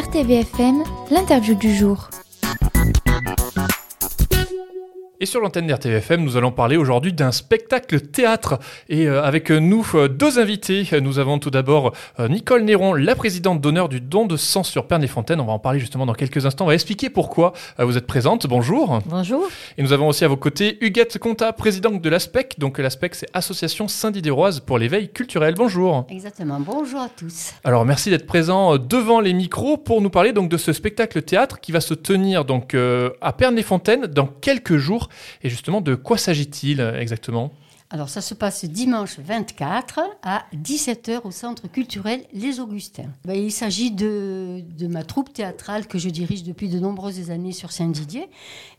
RTVFM, l'interview du jour. Et sur l'antenne d'RTVFM, nous allons parler aujourd'hui d'un spectacle théâtre. Et euh, avec nous, euh, deux invités. Nous avons tout d'abord euh, Nicole Néron, la présidente d'honneur du don de sang sur Perne et Fontaine. On va en parler justement dans quelques instants. On va expliquer pourquoi vous êtes présente. Bonjour. Bonjour. Et nous avons aussi à vos côtés Huguette Conta, présidente de l'ASPEC. Donc l'ASPEC, c'est Association Saint-Diderroise pour l'éveil culturel. Bonjour. Exactement. Bonjour à tous. Alors merci d'être présent devant les micros pour nous parler donc de ce spectacle théâtre qui va se tenir donc à Perne et Fontaine dans quelques jours. Et justement, de quoi s'agit-il euh, exactement? Alors, ça se passe dimanche 24 à 17h au Centre culturel Les Augustins. Ben, il s'agit de, ma troupe théâtrale que je dirige depuis de nombreuses années sur Saint-Didier.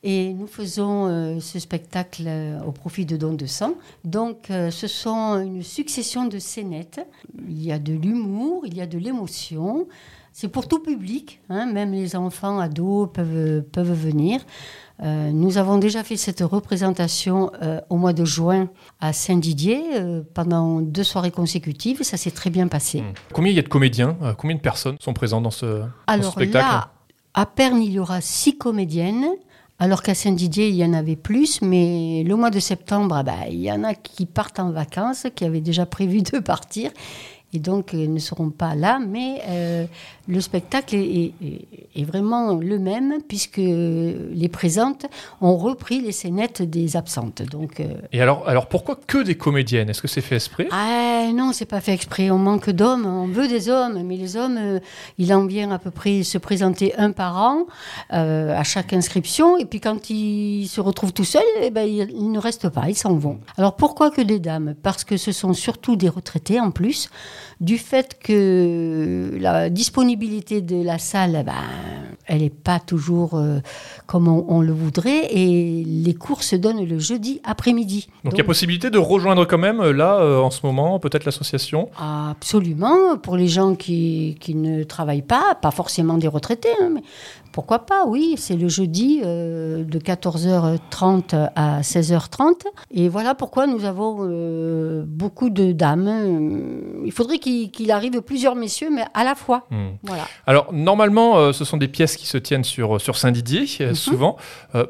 Et nous faisons euh, ce spectacle euh, au profit de Don de Sang. Donc, ce sont une succession de scénettes. Il y a de l'humour, il y a de l'émotion. C'est pour tout public, hein, même les enfants, ados peuvent, peuvent venir. Euh, nous avons déjà fait cette représentation euh, au mois de juin à Saint-Didier euh, pendant deux soirées consécutives. Ça s'est très bien passé. Hmm. Combien il y a de comédiens Combien de personnes sont présentes dans ce, Alors spectacle? là, à Perne, il y aura six comédiennes. Alors qu'à Saint-Didier, il y en avait plus, mais le mois de septembre, ah bah, il y en a qui partent en vacances, qui avaient déjà prévu de partir et donc ne seront pas là, mais euh, le spectacle est, vraiment le même puisque les présentes ont repris les scénettes des absentes. Donc, euh, Et alors, alors pourquoi que des comédiennes? Est-ce que c'est fait exprès? Ah, Non, c'est pas fait exprès. On manque d'hommes, on veut des hommes, mais les hommes, euh, il en vient à peu près se présenter un par an à chaque inscription, et puis quand ils se retrouvent tout seuls, eh ben, ils ne restent pas, ils s'en vont. Alors pourquoi que des dames? Parce que ce sont surtout des retraités en plus du fait que la disponibilité de la salle, ben, elle n'est pas toujours euh, comme on, le voudrait, et les cours se donnent le jeudi après-midi. Donc, il y a possibilité de rejoindre quand même, euh, là, euh, en ce moment, peut-être l'association? Absolument, pour les gens qui, qui, ne travaillent pas, pas forcément des retraités, hein, mais pourquoi pas, oui, c'est le jeudi de 14h30 à 16h30. Et voilà pourquoi nous avons beaucoup de dames. Il faudrait qu'il arrive plusieurs messieurs, mais à la fois. Hmm. Voilà. Alors, normalement, ce sont des pièces qui se tiennent sur, euh, sur Saint-Didier, euh, mhm. souvent.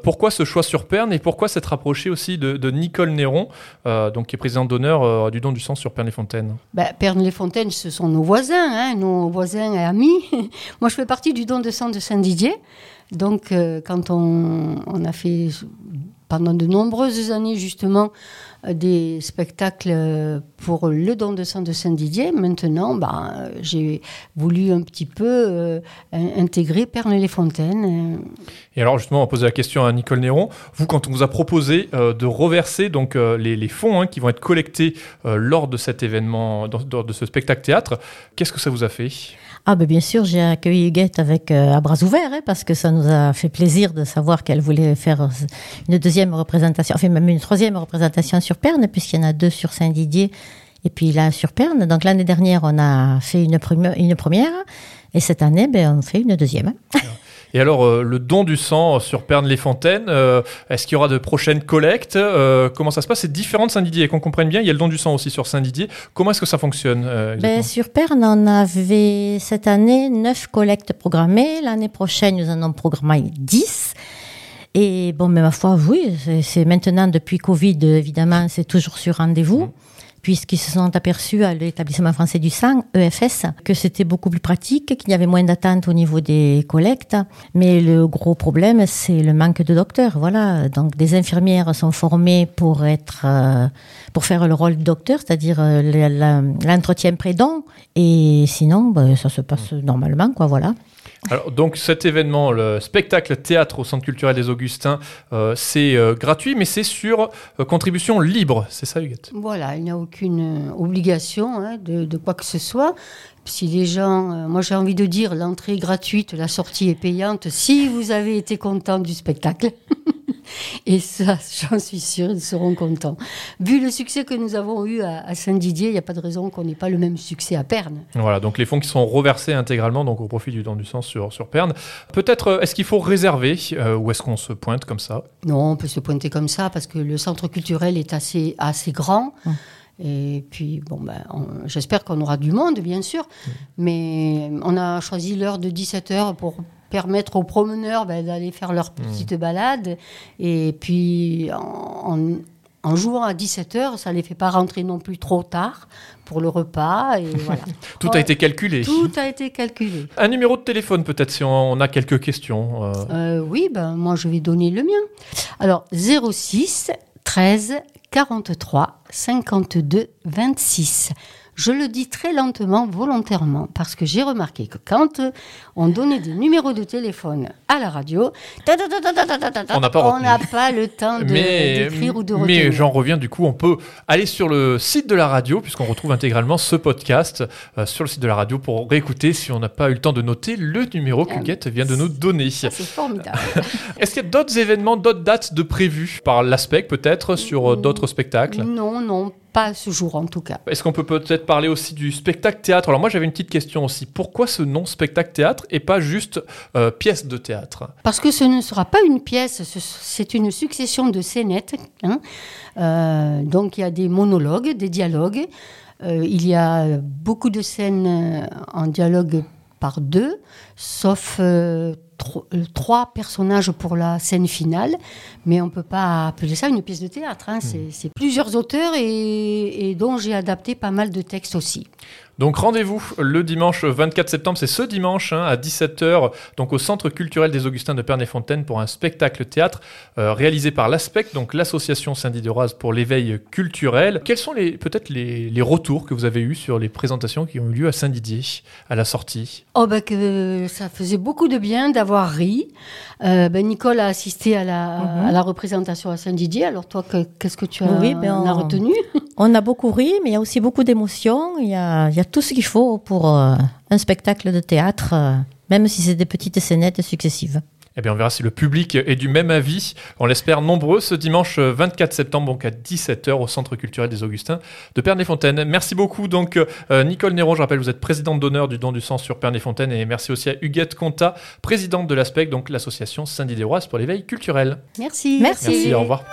pourquoi ce choix sur Perne et pourquoi s'être rapproché aussi de, Nicole Néron, donc, qui est présidente d'honneur du don du sang sur Perne-les-Fontaines? Ben, Perne-les-Fontaines, ce sont nos voisins, hein, nos voisins et amis. Moi, je fais partie du don de sang de Saint-Didier. Donc, quand on, on a fait pendant de nombreuses années justement euh, des spectacles euh, pour le don de sang de Saint-Didier. Maintenant, ben, j'ai voulu un petit peu euh, intégrer Pernes-les-Fontaines. Et alors justement, on va poser la question à Nicole Néron. Vous, quand on vous a proposé de reverser donc les, fonds hein, qui vont être collectés lors de cet événement, lors de ce spectacle théâtre, qu'est-ce que ça vous a fait? Ah ben bien sûr, j'ai accueilli Huguette avec à bras ouverts hein, parce que ça nous a fait plaisir de savoir qu'elle voulait faire une deuxième représentation, enfin même une troisième représentation sur Perne, puisqu'il y en a deux sur Saint-Didier et puis là sur Perne. Donc l'année dernière, on a fait une, une première et cette année, ben, on fait une deuxième. Et alors, euh, le don du sang sur Perne-les-Fontaines, euh, est-ce qu'il y aura de prochaines collectes euh, Comment ça se passe? C'est différent de Saint-Didier. Qu'on comprenne bien, il y a le don du sang aussi sur Saint-Didier. Comment est-ce que ça fonctionne ben, Sur Perne, on avait cette année neuf collectes programmées. L'année prochaine, nous en avons programmé 10. Et bon, mais ma foi, oui, c'est maintenant depuis Covid, évidemment, c'est toujours sur rendez-vous. Mmh. Puisqu'ils se sont aperçus à l'établissement français du sang, EFS, que c'était beaucoup plus pratique, qu'il y avait moins d'attente au niveau des collectes. Mais le gros problème, c'est le manque de docteurs. Voilà. Donc, des infirmières sont formées pour être, euh, pour faire le rôle de docteur, c'est-à-dire euh, l'entretien pré-don. Et sinon, ben, ça se passe normalement, quoi, voilà. Alors, donc cet événement, le spectacle théâtre au Centre culturel des Augustins, euh, c'est euh, gratuit, mais c'est sur euh, contribution libre, c'est ça Huguette? Voilà, il n'y a aucune obligation hein, de, de, quoi que ce soit. Si les gens, moi j'ai envie de dire, l'entrée est gratuite, la sortie est payante, si vous avez été content du spectacle. Et ça, j'en suis sûre, ils seront contents. Vu le succès que nous avons eu à, Saint-Didier, il n'y a pas de raison qu'on n'ait pas le même succès à Perne. Voilà, donc les fonds qui sont reversés intégralement donc au profit du don du sang sur, sur Perne. Peut-être, euh, est-ce qu'il faut réserver euh, ou est-ce qu'on se pointe comme ça? Non, on peut se pointer comme ça parce que le centre culturel est assez, assez grand. Hum. Et puis, bon, ben, j'espère qu'on aura du monde, bien sûr. Mais on a choisi l'heure de 17h pour permettre aux promeneurs ben, d'aller faire leur petite balade. Et puis, en, jouant à 17h, ça ne les fait pas rentrer non plus trop tard pour le repas. Et voilà. Tout a été calculé. Tout a été calculé. Un numéro de téléphone peut-être si on a quelques questions. euh. Euh, oui, ben, moi je vais donner le mien. Alors 06 13 43 52 26. Je le dis très lentement, volontairement, parce que j'ai remarqué que quand euh, on donnait des numéros de téléphone à la radio, On n'a pas le temps de- mais, d'écrire ou de mais retenir. j'en reviens du coup, on peut aller sur le site de la radio puisqu'on retrouve intégralement ce podcast euh, sur le site de la radio pour réécouter si on n'a pas eu le temps de noter le numéro que Ah, Guette vient de nous donner. C'est formidable. Est-ce qu'il y a d'autres événements, d'autres dates de prévues par l'aspect peut-être sur euh, d'autres spectacles? Non, non, pas à ce jour en tout cas. Est-ce qu'on peut peut-être parler aussi du spectacle théâtre? Alors moi j'avais une petite question aussi. Pourquoi ce nom spectacle théâtre et pas juste euh, pièce de théâtre? Parce que ce ne sera pas une pièce, ce- c'est une succession de scénettes. hein. Euh, donc il y a des monologues, des dialogues. Euh, il y a beaucoup de scènes en dialogue par deux, sauf tro- euh, trois personnages pour la scène finale. Mais on ne peut pas appeler ça une pièce de théâtre. hein. C'est c'est plusieurs auteurs et, et dont j'ai adapté pas mal de textes aussi. Donc rendez-vous le dimanche 24 septembre, c'est ce dimanche hein, à 17h, donc au Centre culturel des Augustins de Pernay-Fontaine pour un spectacle théâtre euh, réalisé par l'ASPEC, donc l'association Saint-Didier-Oise pour l'éveil culturel. Quels sont les peut-être les, les retours que vous avez eus sur les présentations qui ont eu lieu à Saint-Didier à la sortie? Oh ben que ça faisait beaucoup de bien d'avoir ri. Euh, ben Nicole a assisté à la, Mhm. à la représentation à Saint-Didier. Alors toi, que- qu'est-ce que tu as, Oui, ben en as on- retenu? On a beaucoup ri, mais il y a aussi beaucoup d'émotions. Il y a, il y a tout ce qu'il faut pour euh, un spectacle de théâtre, euh, même si c'est des petites scénettes successives. Eh bien, on verra si le public est du même avis. On l'espère nombreux ce dimanche 24 septembre, donc à 17h au Centre culturel des Augustins de Pernay-Fontaine. Merci beaucoup, donc, euh, Nicole Néron. Je rappelle, vous êtes présidente d'honneur du don du sang sur Pernay-Fontaine. Et merci aussi à Huguette Conta, présidente de l'ASPEC, donc l'association Saint-Didier-Oise pour l'éveil culturel. Merci. Merci. Merci, au revoir.